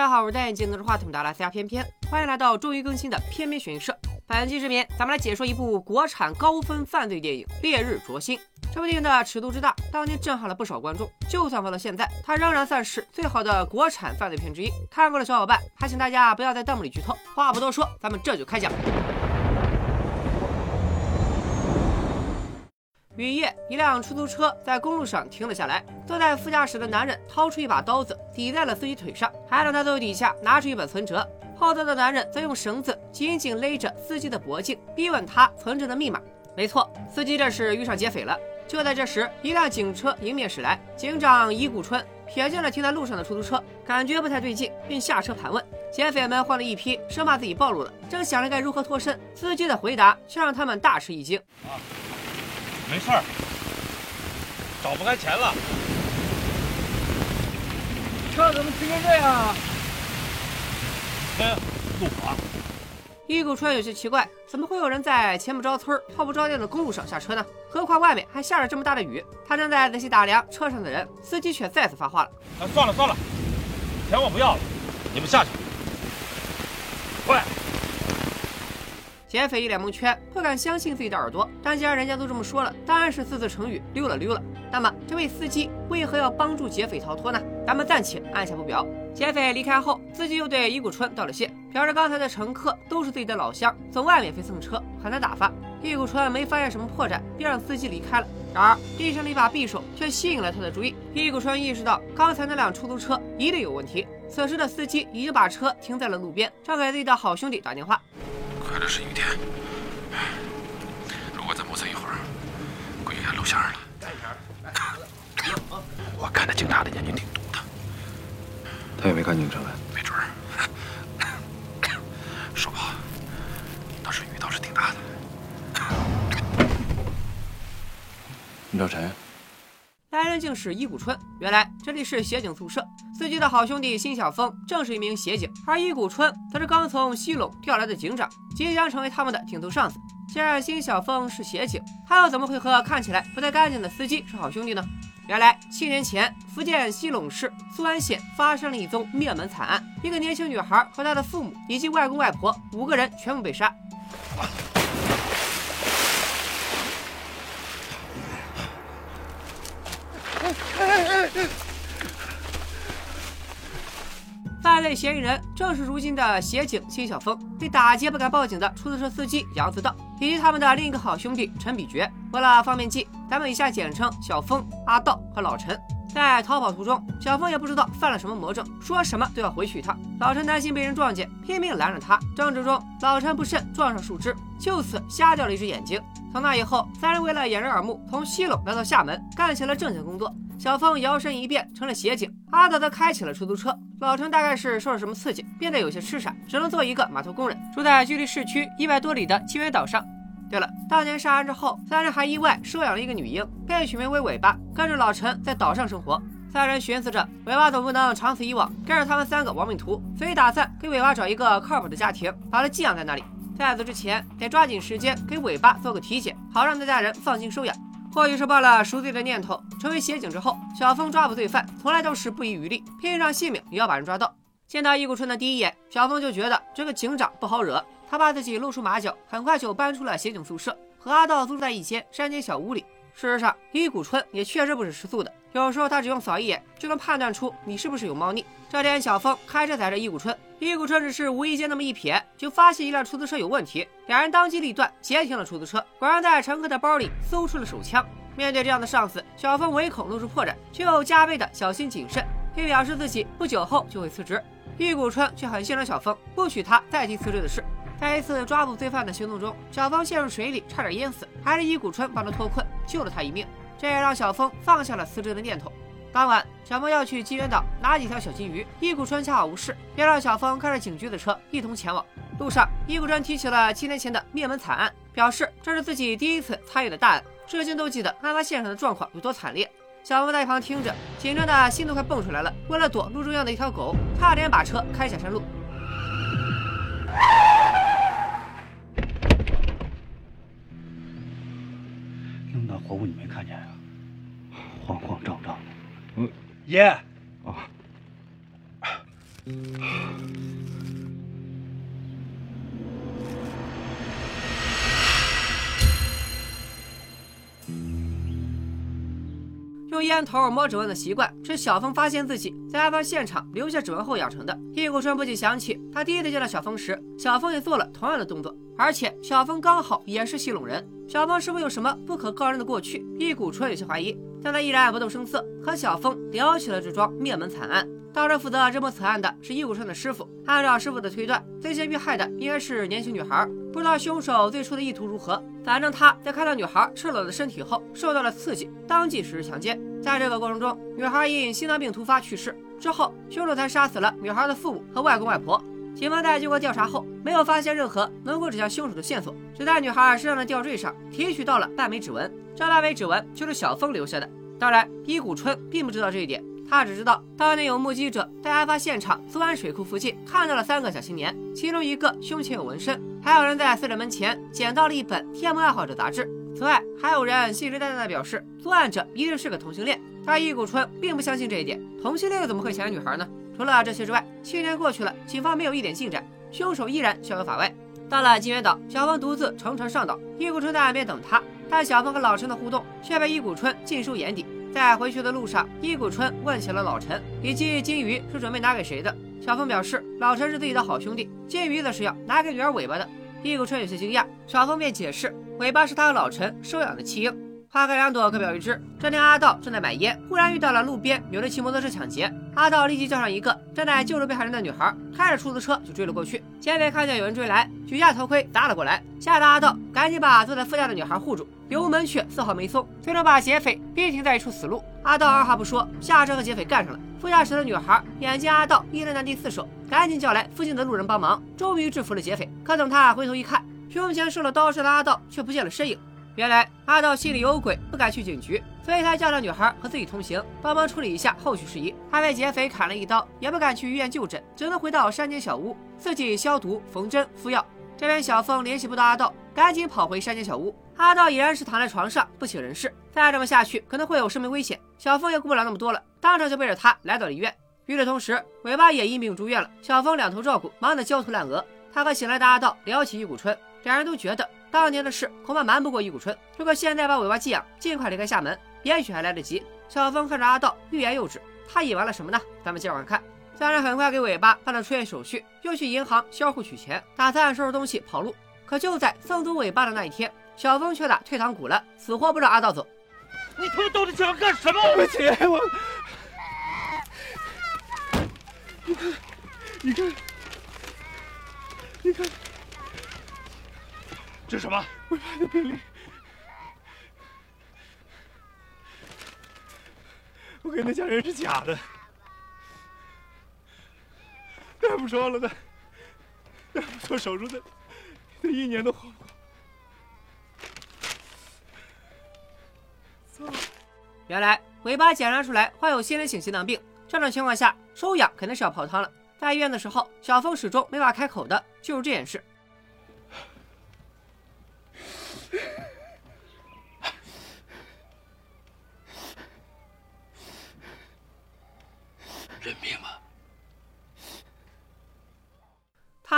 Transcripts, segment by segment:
大家好，我是戴眼镜拿着话筒的拉斯加偏偏，欢迎来到终于更新的偏偏悬疑社。本期视频，咱们来解说一部国产高分犯罪电影《烈日灼心》。这部电影的尺度之大，当年震撼了不少观众。就算放到现在，它仍然算是最好的国产犯罪片之一。看过的小伙伴，还请大家不要在弹幕里剧透。话不多说，咱们这就开讲。雨夜，一辆出租车在公路上停了下来。坐在副驾驶的男人掏出一把刀子，抵在了司机腿上，还让他从底下拿出一本存折。后座的男人则用绳子紧紧勒着司机的脖颈，逼问他存折的密码。没错，司机这是遇上劫匪了。就在这时，一辆警车迎面驶来，警长伊谷春瞥见了停在路上的出租车，感觉不太对劲，并下车盘问。劫匪们换了一批，生怕自己暴露了，正想着该如何脱身，司机的回答却让他们大吃一惊。没事儿，找不开钱了。车怎么停成这样啊？哎，路滑。一谷春有些奇怪，怎么会有人在前不着村后不着店的公路上下车呢？何况外面还下着这么大的雨。他正在仔细打量车上的人，司机却再次发话了：“啊，算了算了，钱我不要了，你们下去。快！”劫匪一脸蒙圈，不敢相信自己的耳朵。但既然人家都这么说了，当然是四字成语溜了溜了。那么这位司机为何要帮助劫匪逃脱呢？咱们暂且按下不表。劫匪离开后，司机又对伊谷春道了谢，表示刚才的乘客都是自己的老乡，从外免费蹭车很难打发。伊谷春没发现什么破绽，便让司机离开了。然而地上的一把匕首却吸引了他的注意。伊谷春意识到刚才那辆出租车一定有问题。此时的司机已经把车停在了路边，正给自己的好兄弟打电话。快乐是雨天，如果再磨蹭一会儿，估计该露馅了。我看那警察的眼睛挺毒的，他也没看警察，没准儿。说不好，当时雨倒是挺大的。你找谁？来人竟是伊谷春。原来这里是协警宿舍，司机的好兄弟辛晓峰正是一名协警，而伊谷春则是刚从西陇调来的警长，即将成为他们的顶头上司。既然辛晓峰是协警，他又怎么会和看起来不太干净的司机是好兄弟呢？原来七年前，福建西陇市苏安县发生了一宗灭门惨案，一个年轻女孩和她的父母以及外公外婆五个人全部被杀。罪嫌疑人正是如今的协警辛晓峰，被打劫不敢报警的出租车司机杨自道，以及他们的另一个好兄弟陈比觉。为了方便记，咱们以下简称小峰、阿道和老陈。在逃跑途中，小峰也不知道犯了什么魔怔，说什么都要回去一趟。老陈担心被人撞见，拼命拦着他。争执中，老陈不慎撞上树枝，就此瞎掉了一只眼睛。从那以后，三人为了掩人耳目，从西陇来到厦门，干起了正经工作。小峰摇身一变成了协警，阿德则开起了出租车。老陈大概是受了什么刺激，变得有些痴傻，只能做一个码头工人，住在距离市区一百多里的金源岛上。对了，当年杀人之后，三人还意外收养了一个女婴，被取名为尾巴，跟着老陈在岛上生活。三人寻思着，尾巴总不能长此以往跟着他们三个亡命徒，所以打算给尾巴找一个靠谱的家庭，把他寄养在那里。在此之前，得抓紧时间给尾巴做个体检，好让那家人放心收养。或许是抱了赎罪的念头，成为协警之后，小峰抓捕罪犯从来都是不遗余力，拼上性命也要把人抓到。见到易谷春的第一眼，小峰就觉得这个警长不好惹，他怕自己露出马脚，很快就搬出了协警宿舍，和阿道租住在一间山间小屋里。事实上，伊谷春也确实不是吃素的，有时候他只用扫一眼就能判断出你是不是有猫腻。这天，小峰开车载着伊谷春，伊谷春只是无意间那么一瞥，就发现一辆出租车有问题，两人当机立断截停了出租车，果然在乘客的包里搜出了手枪。面对这样的上司，小峰唯恐露出破绽，却又加倍的小心谨慎，并表示自己不久后就会辞职。伊谷春却很欣赏小峰，不许他再提辞职的事。在一次抓捕罪犯的行动中，小峰陷入水里，差点淹死，还是伊谷春帮他脱困，救了他一命。这也让小峰放下了辞职的念头。当晚，小峰要去金源岛拿几条小金鱼，伊谷春恰好无事，便让小峰开着警局的车一同前往。路上，伊谷春提起了七年前的灭门惨案，表示这是自己第一次参与的大案，至今都记得案发现场的状况有多惨烈。小峰在一旁听着，紧张的心都快蹦出来了。为了躲路中央的一条狗，差点把车开下山路。那么大活物你没看见啊？慌慌张张的。嗯爷，啊，用烟头摸指纹的习惯是小峰发现自己在案发现场留下指纹后养成的。易谷春不禁想起他第一次见到小峰时，小峰也做了同样的动作，而且小峰刚好也是戏弄人。小峰是否有什么不可告人的过去？易谷春有些怀疑，但他依然不动声色，和小峰聊起了这桩灭门惨案。当时负责这幕此案的是易谷春的师傅。按照师傅的推断，最先遇害的应该是年轻女孩。不知道凶手最初的意图如何，反正他在看到女孩赤裸的身体后受到了刺激，当即实施强奸。在这个过程中，女孩因心脏病突发去世。之后，凶手才杀死了女孩的父母和外公外婆。警方在经过调查后，没有发现任何能够指向凶手的线索，只在女孩身上的吊坠上提取到了半枚指纹。这半枚指纹就是小峰留下的。当然，伊谷春并不知道这一点。他只知道，当年有目击者在案发现场苏安水库附近看到了三个小青年，其中一个胸前有纹身，还有人在死者门前捡到了一本《天文爱好者》杂志。此外，还有人信誓旦旦地表示作案者一定是个同性恋。但伊谷春并不相信这一点，同性恋又怎么会抢女孩呢？除了这些之外，七年过去了，警方没有一点进展，凶手依然逍遥法外。到了金源岛，小峰独自乘船上岛，伊谷春在岸边等他，但小峰和老陈的互动却被伊谷春尽收眼底。在回去的路上，伊谷春问起了老陈，以及金鱼是准备拿给谁的。小峰表示，老陈是自己的好兄弟，金鱼则是要拿给女儿尾巴的。伊谷春有些惊讶，小峰便解释，尾巴是他和老陈收养的弃婴。花开两朵，各表一枝。这天，阿道正在买烟，忽然遇到了路边有人骑摩托车抢劫。阿道立即叫上一个正在救助被害人的女孩，开着出租车就追了过去。劫匪看见有人追来，举下头盔砸了过来，吓得阿道赶紧把坐在副驾的女孩护住。油门却丝毫没松，最终把劫匪逼停在一处死路。阿道二话不说，下车和劫匪干上了。副驾驶的女孩眼见阿道一人难敌四手，赶紧叫来附近的路人帮忙，终于制服了劫匪。可等他回头一看，胸前受了刀伤的阿道却不见了身影。原来阿道心里有鬼，不敢去警局，所以才叫上女孩和自己同行，帮忙处理一下后续事宜。他被劫匪砍了一刀，也不敢去医院就诊，只能回到山间小屋自己消毒、缝针、敷药。这边小峰联系不到阿道，赶紧跑回山间小屋。阿道已然是躺在床上不省人事，再这么下去可能会有生命危险。小峰也顾不了那么多了，当场就背着他来到了医院。与此同时，尾巴也因病住院了。小峰两头照顾，忙得焦头烂额。他和醒来的阿道聊起易谷春，两人都觉得。当年的事恐怕瞒不过易谷春。如果现在把尾巴寄养，尽快离开厦门，也许还来得及。小峰看着阿道，欲言又止。他隐瞒了什么呢？咱们接着往看。三人很快给尾巴办了出院手续，又去银行销户取钱，打算收拾东西跑路。可就在送走尾巴的那一天，小峰却打退堂鼓了，死活不让阿道走。你他妈到底想干什么？对不起，我。你看，你看，你看。这是什么？尾巴的病历。我跟那家人是假的。大夫说了，他再不做手术，的他一年都活不过。操！原来尾巴检查出来患有先天性心脏病，这种情况下收养肯定是要泡汤了。在医院的时候，小峰始终没法开口的就是这件事。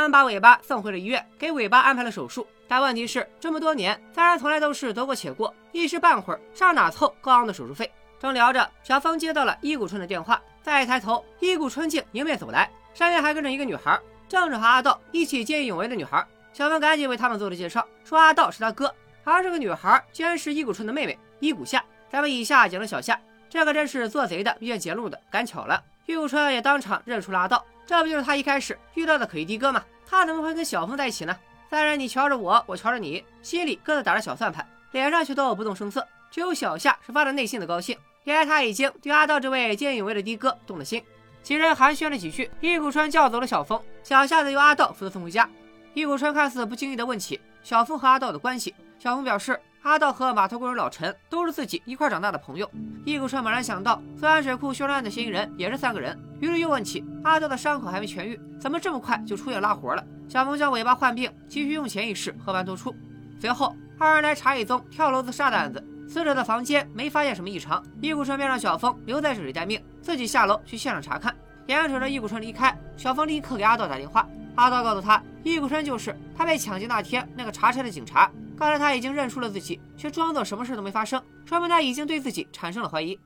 他们把尾巴送回了医院，给尾巴安排了手术。但问题是，这么多年，三人从来都是得过且过，一时半会儿上哪凑高昂的手术费？正聊着，小峰接到了伊谷春的电话。再一抬头，伊谷春竟迎面走来，身边还跟着一个女孩，正是和阿道一起见义勇为的女孩。小峰赶紧为他们做了介绍，说阿道是他哥，而这个女孩居然是伊谷春的妹妹伊谷夏。咱们以下讲了小夏，这可真是做贼的遇见劫路的，赶巧了。伊谷春也当场认出了阿道，这不就是他一开始遇到的可疑的哥吗？他怎么会跟小峰在一起呢？三人你瞧着我，我瞧着你，心里各自打着小算盘，脸上却都不动声色。只有小夏是发自内心的高兴，原来他已经对阿道这位见义勇为的的哥动了心。几人寒暄了几句，易谷川叫走了小峰，小夏则由阿道负责送回家。易谷川看似不经意的问起小峰和阿道的关系，小峰表示。阿道和码头工人老陈都是自己一块长大的朋友。易谷川猛然想到，苏安水库凶案的嫌疑人也是三个人，于是又问起阿道的伤口还没痊愈，怎么这么快就出院拉活了？小峰将尾巴患病急需用钱一事和盘托出。随后，二人来查一宗跳楼自杀的案子，死者的房间没发现什么异常，易谷川便让小峰留在这里待命，自己下楼去现场查看。眼瞅着易谷春离开，小峰立刻给阿道打电话。阿道告诉他，易谷春就是他被抢劫那天那个查车的警察。刚才他已经认出了自己，却装作什么事都没发生，说明他已经对自己产生了怀疑。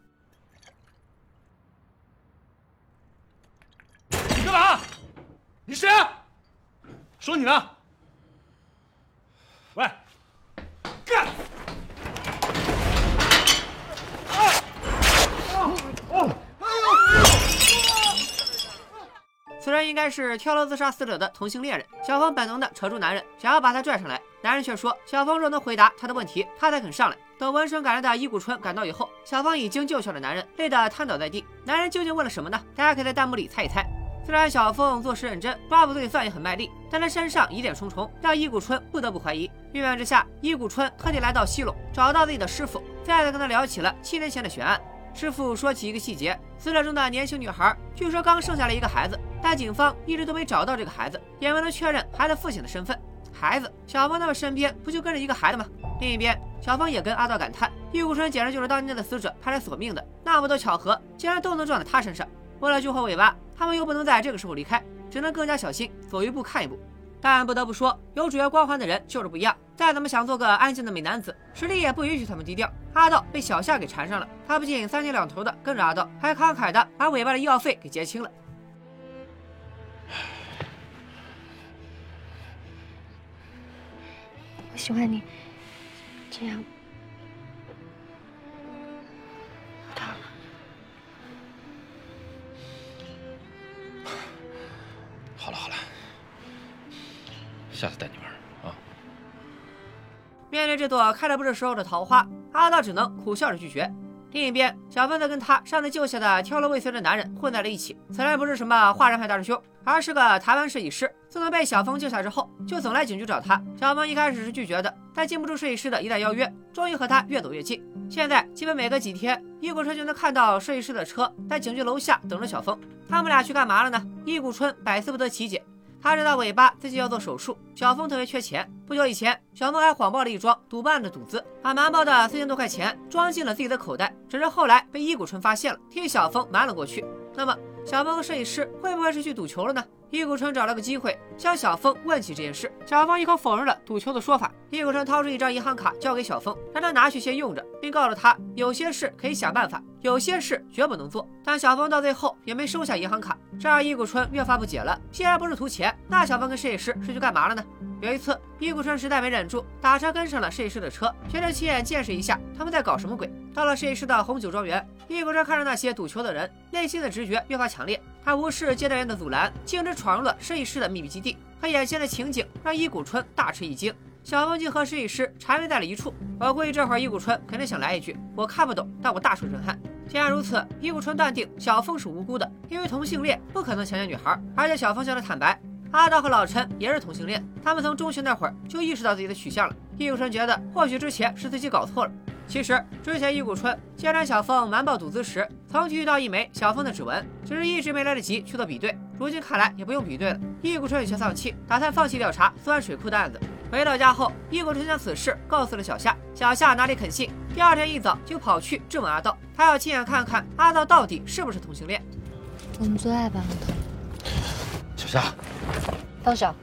你干嘛？你谁？说你呢。喂，干！此人应该是跳楼自杀死者的同性恋人。小峰本能的扯住男人，想要把他拽上来，男人却说：“小峰若能回答他的问题，他才肯上来。”等闻声赶来的伊谷春赶到以后，小峰已经救下了男人，累得瘫倒在地。男人究竟问了什么呢？大家可以在弹幕里猜一猜。虽然小峰做事认真，抓捕罪犯也很卖力，但他身上疑点重重，让伊谷春不得不怀疑。郁闷之下，伊谷春特地来到西陇，找到自己的师傅，再次跟他聊起了七年前的悬案。师傅说起一个细节：死者中的年轻女孩，据说刚生下了一个孩子，但警方一直都没找到这个孩子，也没能确认孩子父亲的身份。孩子，小峰他们身边不就跟着一个孩子吗？另一边，小峰也跟阿道感叹：伊谷春简直就是当年的死者派来索命的，那么多巧合，竟然都能撞在他身上。为了救活尾巴，他们又不能在这个时候离开，只能更加小心，走一步看一步。但不得不说，有主角光环的人就是不一样。再怎么想做个安静的美男子，实力也不允许他们低调。阿道被小夏给缠上了，他不仅三天两头的跟着阿道，还慷慨的把尾巴的医药费给结清了。我喜欢你，这样。下次带你玩啊。面对这朵开的不是时候的桃花，阿道只能苦笑着拒绝。另一边，小芬则跟他上次救下的跳楼未遂的男人混在了一起。此人不是什么华人派大师兄，而是个台湾设计师。自从被小峰救下之后，就总来警局找他。小峰一开始是拒绝的，但禁不住设计师的一再邀约，终于和他越走越近。现在基本每隔几天，易谷春就能看到设计师的车在警局楼下等着小峰。他们俩去干嘛了呢？易谷春百思不得其解。他知道尾巴自己要做手术，小峰特别缺钱。不久以前，小峰还谎报了一桩赌案的赌资，把瞒报的四千多块钱装进了自己的口袋。只是后来被伊谷春发现了，替小峰瞒了过去。那么，小峰和设计师会不会是去赌球了呢？易谷春找了个机会向小峰问起这件事，小峰一口否认了赌球的说法。易谷春掏出一张银行卡交给小峰，让他拿去先用着，并告诉他有些事可以想办法，有些事绝不能做。但小峰到最后也没收下银行卡，这让易谷春越发不解了。既然不是图钱，那小峰跟设计师是去干嘛了呢？有一次，易谷春实在没忍住，打车跟上了设计师的车，全程亲眼见识一下他们在搞什么鬼。到了设计师的红酒庄园，易谷春看着那些赌球的人，内心的直觉越发强烈。他无视接待员的阻拦，径直闯入了设计师的秘密基地。可眼前的情景让伊谷春大吃一惊。小峰竟和设计师缠绵在了一处。我估计这会儿伊谷春肯定想来一句：“我看不懂，但我大受震撼。”既然如此，伊谷春断定小峰是无辜的，因为同性恋不可能强奸女孩，而且小峰向他坦白，阿道和老陈也是同性恋，他们从中学那会儿就意识到自己的取向了。伊谷春觉得或许之前是自己搞错了。其实之前易谷春揭穿小凤瞒报赌资时，曾遇到一枚小凤的指纹，只是一直没来得及去做比对。如今看来也不用比对了。易谷春有些丧气，打算放弃调查苏安水库的案子。回到家后，易谷春将此事告诉了小夏，小夏哪里肯信？第二天一早就跑去质问阿道，他要亲眼看看阿道到底是不是同性恋。我们做爱吧，小夏，放手。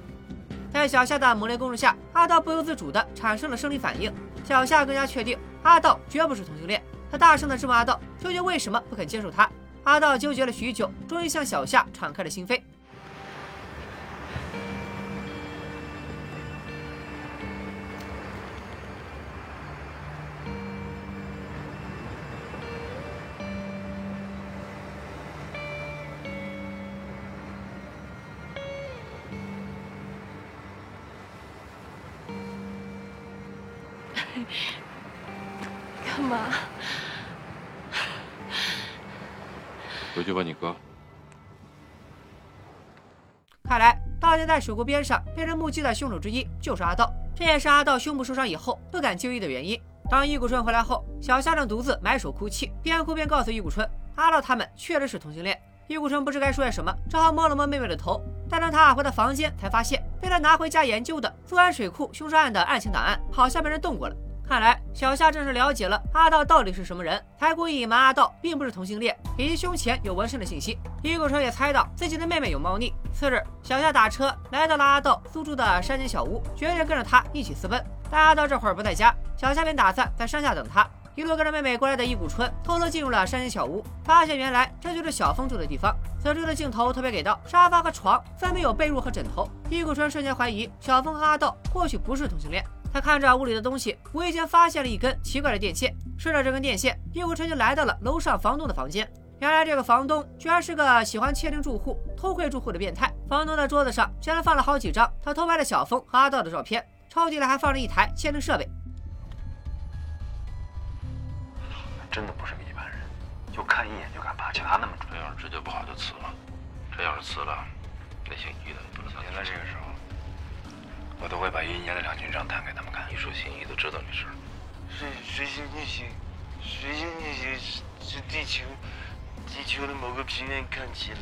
在小夏的猛烈攻势下，阿道不由自主地产生了生理反应。小夏更加确定阿道绝不是同性恋，他大声地质问阿道究竟为什么不肯接受他。阿道纠结了许久，终于向小夏敞开了心扉。干嘛？回去问你哥。看来当年在水库边上被人目击的凶手之一就是阿道，这也是阿道胸部受伤以后不敢就医的原因。当易谷春回来后，小夏正独自埋首哭泣，边哭边告诉易谷春，阿道他们确实是同性恋。易谷春不知该说些什么，只好摸了摸妹妹的头。但当他回到房间，才发现被他拿回家研究的苏安水库凶杀案的案情档案好像被人动过了。看来小夏正是了解了阿道到底是什么人，才故意隐瞒阿道并不是同性恋，以及胸前有纹身的信息。伊谷春也猜到自己的妹妹有猫腻。次日，小夏打车来到了阿道租住的山间小屋，决定跟着他一起私奔。但阿道这会儿不在家，小夏便打算在山下等他。一路跟着妹妹过来的伊谷春，偷偷进入了山间小屋，发现原来这就是小峰住的地方。此处的镜头特别给到，沙发和床分别有被褥和枕头。伊谷春瞬间怀疑小峰和阿道或许不是同性恋。他看着屋里的东西，无意间发现了一根奇怪的电线，顺着这根电线，易古春就来到了楼上房东的房间。原来这个房东居然是个喜欢窃听住户、偷窥住户的变态。房东的桌子上竟然放了好几张他偷拍的小峰和阿道的照片，抽屉里还放着一台窃听设备。真的不是个一般人，就看一眼就敢拔掐那么准。这要是直接不好就辞了，这要是辞了，那姓于的不能现在这个时候，我都会把一年的两军账摊给他们看。你说姓易的知道这事儿？水水星逆行，水星逆行是是地球地球的某个平面看起来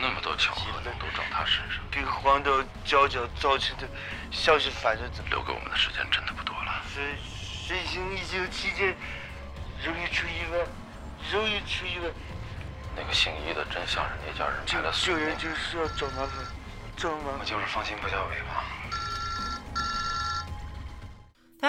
那么多巧合都找他身上，跟黄道交角造成的像是反着走。留给我们的时间真的不多了。水水星逆行期间。容易出意外，容易出意外。那个姓易的真像是那家人派的救人就是要找麻烦，找麻烦。我就是放心不下尾巴。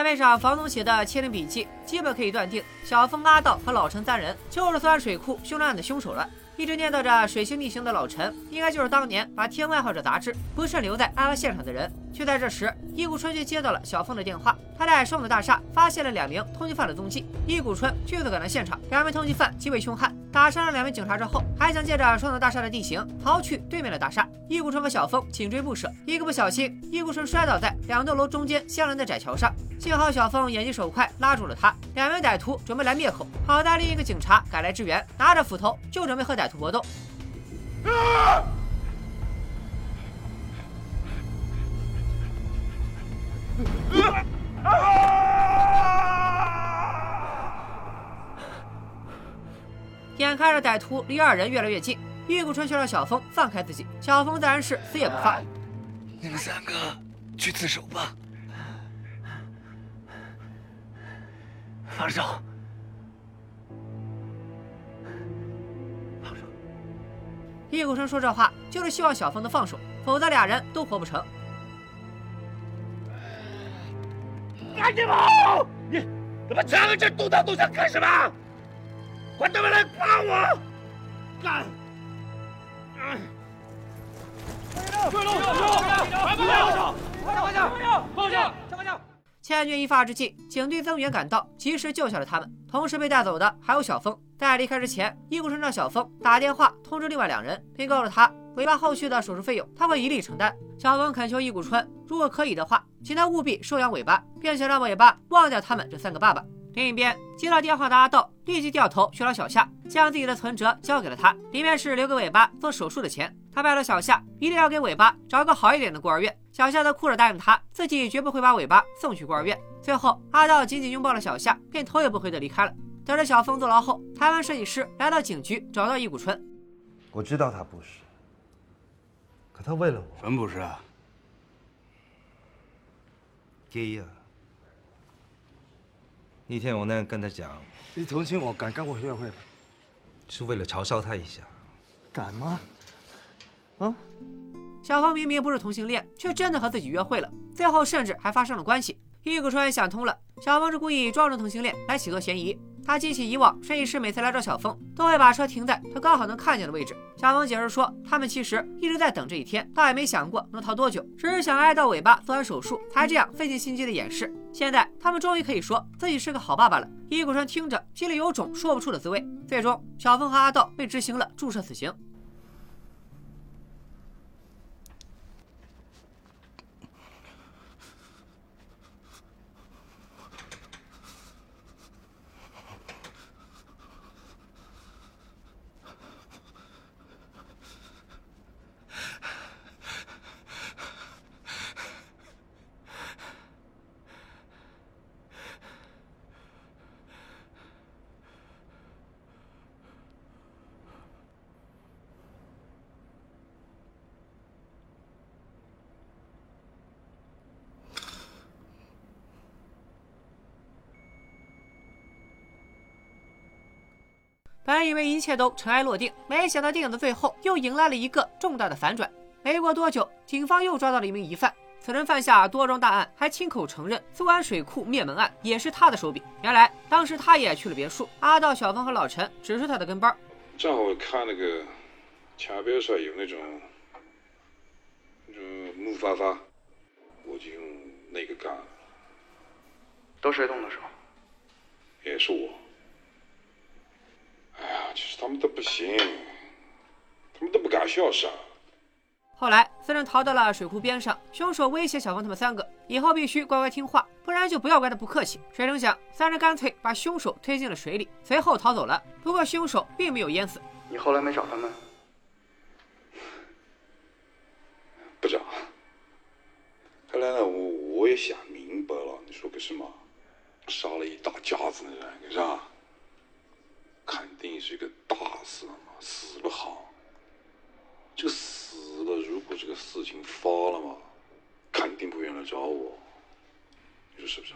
面上房东写的窃听笔记，基本可以断定小峰、阿道和老陈三人就是作案水库凶杀案的凶手了。一直念叨着水星逆行的老陈，应该就是当年把《天外爱好者》杂志不慎留在案发现场的人。就在这时，易谷春却接到了小峰的电话，他在双子大厦发现了两名通缉犯的踪迹。易谷春迅速赶到现场，两名通缉犯极为凶悍，打伤了两名警察之后，还想借着双子大厦的地形逃去对面的大厦。易谷春和小峰紧追不舍，一个不小心，易谷春摔倒在两栋楼中间相连的窄桥上，幸好小峰眼疾手快拉住了他。两名歹徒准备来灭口，好在另一个警察赶来支援，拿着斧头就准备和歹徒搏斗。啊眼看着歹徒离二人越来越近，玉谷春却让小峰放开自己。小峰自然是死也不放。你们三个去自首吧，放手，放手。叶孤城说这话就是希望小峰能放手，否则俩人都活不成。赶紧跑！你他妈站在这动刀动枪干什么？管他妈来抓我！干！快点！快点，快放下！快放下！放下！放下！千钧一发之际，警队增援赶到，及时救下了他们。同时被带走的还有小峰。在离开之前，易谷春让小峰打电话通知另外两人，并告诉他尾巴后续的手术费用他会一力承担。小峰恳求易谷春，如果可以的话，请他务必收养尾巴，并且让尾巴忘掉他们这三个爸爸。另一边，接到电话的阿道立即掉头去找小夏，将自己的存折交给了他，里面是留给尾巴做手术的钱。他拜托小夏一定要给尾巴找个好一点的孤儿院。小夏则哭着答应他，自己绝不会把尾巴送去孤儿院。最后，阿道紧紧拥抱了小夏，便头也不回的离开了。得知小峰坐牢后，台湾设计师来到警局找到易谷春。我知道他不是，可他为了我，什么不是啊？第啊！那天我那样跟他讲，你同情我，敢干我学会吗？是为了嘲笑他一下。敢吗？啊？小峰明明不是同性恋，却真的和自己约会了，最后甚至还发生了关系。易谷春想通了，小峰是故意装成同性恋来洗脱嫌疑。他记起以往设计师每次来找小峰，都会把车停在他刚好能看见的位置。小峰解释说，他们其实一直在等这一天，倒也没想过能逃多久，只是想挨到尾巴做完手术，才这样费尽心机的掩饰。现在他们终于可以说自己是个好爸爸了。易谷川听着，心里有种说不出的滋味。最终，小峰和阿道被执行了注射死刑。本以为一切都尘埃落定，没想到电影的最后又迎来了一个重大的反转。没过多久，警方又抓到了一名疑犯，此人犯下多桩大案，还亲口承认苏安水库灭门案也是他的手笔。原来当时他也去了别墅，阿道、小峰和老陈只是他的跟班。正好看那个墙边上有那种，那种木筏筏，我就用那个干。都谁动的手？也是我。其实他们都不行，他们都不敢下山。后来，四人逃到了水库边上，凶手威胁小峰他们三个，以后必须乖乖听话，不然就不要怪他不客气。谁成想，三人干脆把凶手推进了水里，随后逃走了。不过，凶手并没有淹死。你后来没找他们？不找。后来呢，我我也想明白了，你说个什么？杀了一大家子的人，是吧？肯定是一个大事嘛，死不好。这个死了，如果这个事情发了嘛，肯定不愿来找我。你说是不是？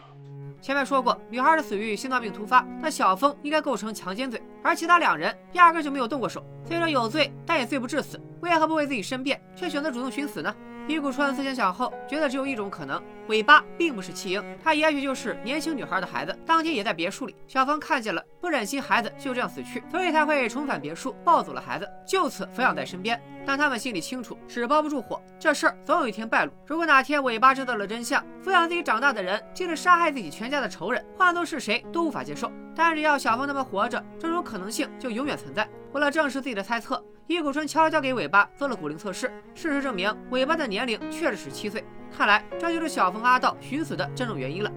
前面说过，女孩的死于心脏病突发，那小峰应该构成强奸罪，而其他两人压根就没有动过手。虽说有罪，但也罪不至死。为何不为自己申辩，却选择主动寻死呢？易古川思前想后，觉得只有一种可能：尾巴并不是弃婴，他也许就是年轻女孩的孩子。当天也在别墅里，小峰看见了，不忍心孩子就这样死去，所以才会重返别墅，抱走了孩子，就此抚养在身边。但他们心里清楚，纸包不住火，这事儿总有一天败露。如果哪天尾巴知道了真相，抚养自己长大的人竟是杀害自己全家的仇人，换做是谁都无法接受。但只要小峰他们活着，这种可能性就永远存在。为了证实自己的猜测。易古春悄悄给尾巴做了骨龄测试，事实证明尾巴的年龄确实是七岁。看来这就是小峰阿道寻死的真正原因了。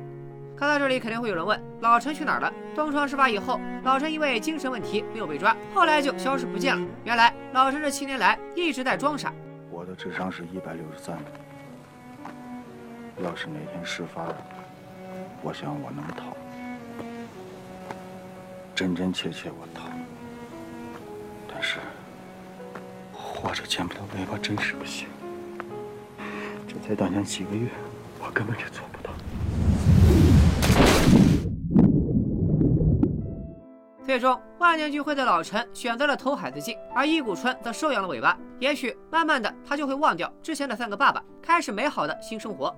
看到这里，肯定会有人问：老陈去哪儿了？东窗事发以后，老陈因为精神问题没有被抓，后来就消失不见了。原来老陈这七年来一直在装傻。我的智商是一百六十三，要是哪天事发了，我想我能逃，真真切切我逃，但是。活着见不到尾巴真是不行。这才短短几个月，我根本就做不到。最终，万念俱灰的老陈选择了投海自尽，而伊谷春则收养了尾巴。也许，慢慢的，他就会忘掉之前的三个爸爸，开始美好的新生活。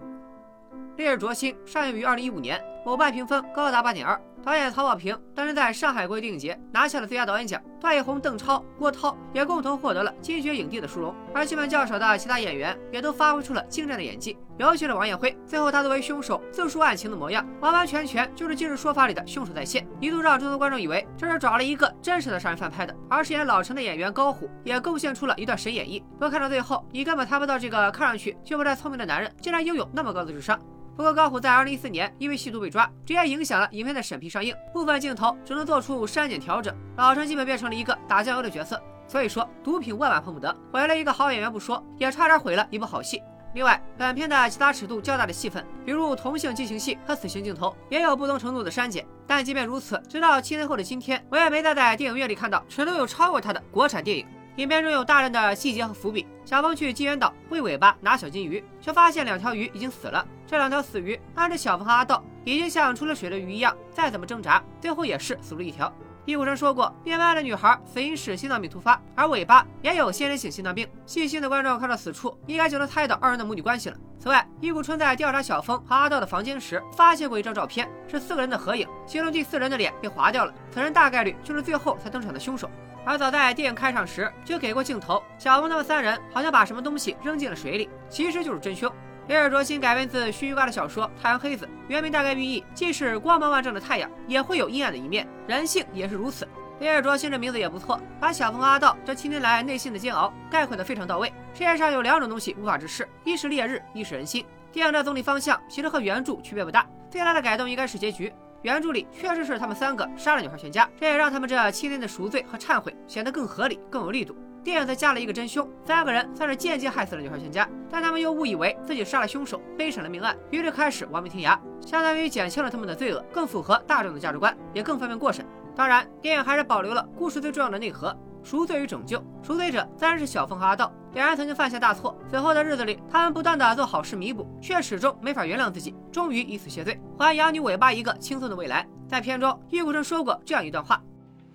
《烈日灼心》上映于二零一五年，某瓣评分高达八点二。导演曹保平当时在上海国际电影节拿下了最佳导演奖，段奕宏、邓超、郭涛也共同获得了金爵影帝的殊荣，而戏份较少的其他演员也都发挥出了精湛的演技，尤其是王艳辉，最后他作为凶手自述案情的模样，完完全全就是今日说法里的凶手再现，一度让众多观众以为这是找了一个真实的杀人犯拍的。而饰演老陈的演员高虎也贡献出了一段神演绎，不过看到最后，你根本猜不到这个看上去就不太聪明的男人竟然拥有那么高的智商。不过高虎在二零一四年因为吸毒被抓，直接影响了影片的审批上映，部分镜头只能做出删减调整，老陈基本变成了一个打酱油的角色。所以说，毒品万万碰不得，毁了一个好演员不说，也差点毁了一部好戏。另外，本片的其他尺度较大的戏份，比如同性激情戏和死刑镜头，也有不同程度的删减。但即便如此，直到七年后的今天，我也没再在电影院里看到尺度有超过他的国产电影。影片中有大量的细节和伏笔。小峰去金源岛喂尾巴拿小金鱼，却发现两条鱼已经死了。这两条死鱼按着小峰和阿道已经像出了水的鱼一样，再怎么挣扎，最后也是死了一条。易古生说过，变卖的女孩死因是心脏病突发，而尾巴也有先天性心脏病。细心的观众看到此处，应该就能猜到二人的母女关系了。此外，易古春在调查小峰和阿道的房间时，发现过一张照片，是四个人的合影，其中第四人的脸被划掉了，此人大概率就是最后才登场的凶手。而早在电影开场时就给过镜头，小峰他们三人好像把什么东西扔进了水里，其实就是真凶。《烈日灼心》改编自须臾瓜的小说《太阳黑子》，原名大概寓意即使光芒万丈的太阳，也会有阴暗的一面，人性也是如此。《烈日灼心》这名字也不错，把小峰阿道这七年来内心的煎熬概括得非常到位。世界上有两种东西无法直视，一是烈日，一是人心。电影的总体方向其实和原著区别不大，最大的改动应该是结局。原著里确实是他们三个杀了女孩全家，这也让他们这七年的赎罪和忏悔显得更合理、更有力度。电影则加了一个真凶，三个人算是间接害死了女孩全家，但他们又误以为自己杀了凶手，背上了命案，于是开始亡命天涯，相当于减轻了他们的罪恶，更符合大众的价值观，也更方便过审。当然，电影还是保留了故事最重要的内核。赎罪与拯救，赎罪者自然是小凤和阿道。两人曾经犯下大错，随后的日子里，他们不断的做好事弥补，却始终没法原谅自己，终于以死谢罪，还养女尾巴一个轻松的未来。在片中，玉谷生说过这样一段话：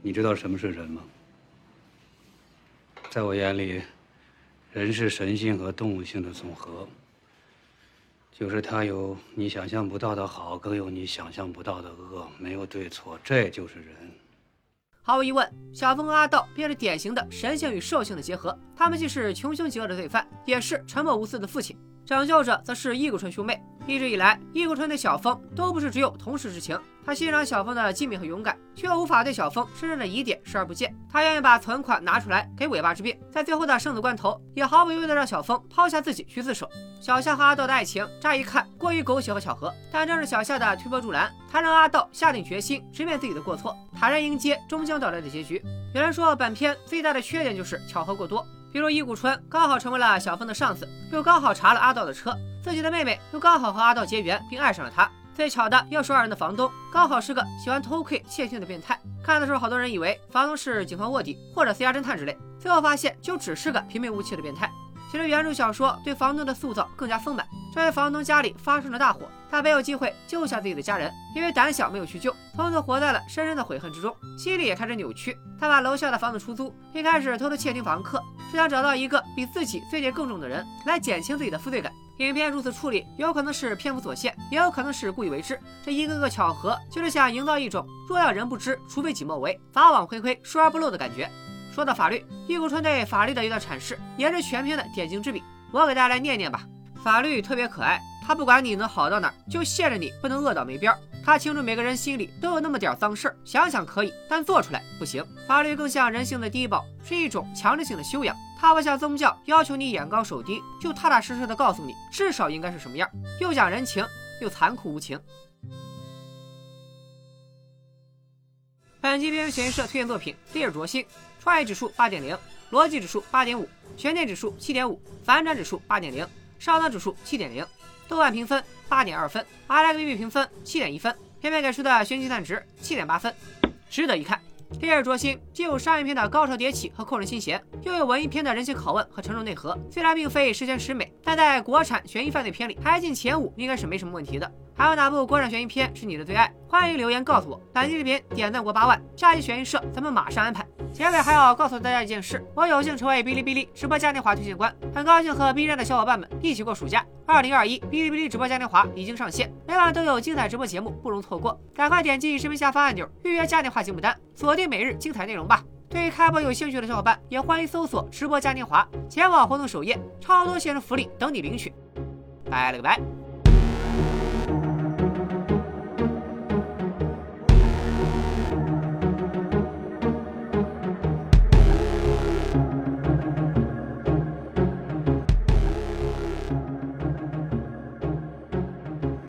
你知道什么是人吗？在我眼里，人是神性和动物性的总和，就是它有你想象不到的好，更有你想象不到的恶，没有对错，这就是人。毫无疑问，小峰和阿道便是典型的神性与兽性的结合。他们既是穷凶极恶的罪犯，也是沉默无私的父亲。拯救者则是易谷春兄妹。一直以来，易谷春对小峰都不是只有同事之情。他欣赏小峰的机敏和勇敢，却无法对小峰身上的疑点视而不见。他愿意把存款拿出来给尾巴治病，在最后的生死关头，也毫不犹豫地让小峰抛下自己去自首。小夏和阿道的爱情，乍一看过于狗血和巧合，但正是小夏的推波助澜，才让阿道下定决心直面自己的过错，坦然迎接终将到来的结局。有人说，本片最大的缺点就是巧合过多。比如，伊谷春刚好成为了小峰的上司，又刚好查了阿道的车，自己的妹妹又刚好和阿道结缘，并爱上了他。最巧的，要说二人的房东刚好是个喜欢偷窥窃听的变态。看的时候，好多人以为房东是警方卧底或者私家侦探之类，最后发现就只是个平平无奇的变态。其实原著小说对房东的塑造更加丰满。这位房东家里发生了大火，他没有机会救下自己的家人，因为胆小没有去救，从此活在了深深的悔恨之中，心里也开始扭曲。他把楼下的房子出租，并开始偷偷窃听房客，是想找到一个比自己罪孽更重的人，来减轻自己的负罪感。影片如此处理，有可能是篇幅所限，也有可能是故意为之。这一个个巧合，就是想营造一种若要人不知，除非己莫为，法网恢恢，疏而不漏的感觉。说到法律，易谷春对法律的一段阐释，也是全片的点睛之笔。我给大家来念念吧。法律特别可爱，它不管你能好到哪儿，就限着你不能饿到没边儿。他清楚每个人心里都有那么点脏事儿，想想可以，但做出来不行。法律更像人性的低保，是一种强制性的修养。他不像宗教要求你眼高手低，就踏踏实实的告诉你至少应该是什么样，又讲人情，又残酷无情。本期边缘悬疑社推荐作品《烈日灼心》，创意指数八点零，逻辑指数八点五，悬念指数七点五，反转指数八点零，上当指数七点零，豆瓣评分八点二分，IMDB 评分七点一分，片片给出的悬疑判值七点八分，值得一看。《烈日灼心》既有商业片的高潮迭起和扣人心弦，又有文艺片的人性拷问和沉重内核。虽然并非十全十美，但在国产悬疑犯罪片里排进前五应该是没什么问题的。还有哪部国产悬疑片是你的最爱？欢迎留言告诉我。本期视频点赞过八万，下期悬疑社咱们马上安排。结尾还要告诉大家一件事：我有幸成为哔哩哔哩直播嘉年华推荐官，很高兴和 B 站的小伙伴们一起过暑假。二零二一哔哩哔哩直播嘉年华已经上线，每晚都有精彩直播节目，不容错过。赶快点击视频下方按钮预约嘉年华节目单，锁定每日精彩内容吧。对于开播有兴趣的小伙伴，也欢迎搜索直播嘉年华，前往活动首页，超多限时福利等你领取。拜了个拜。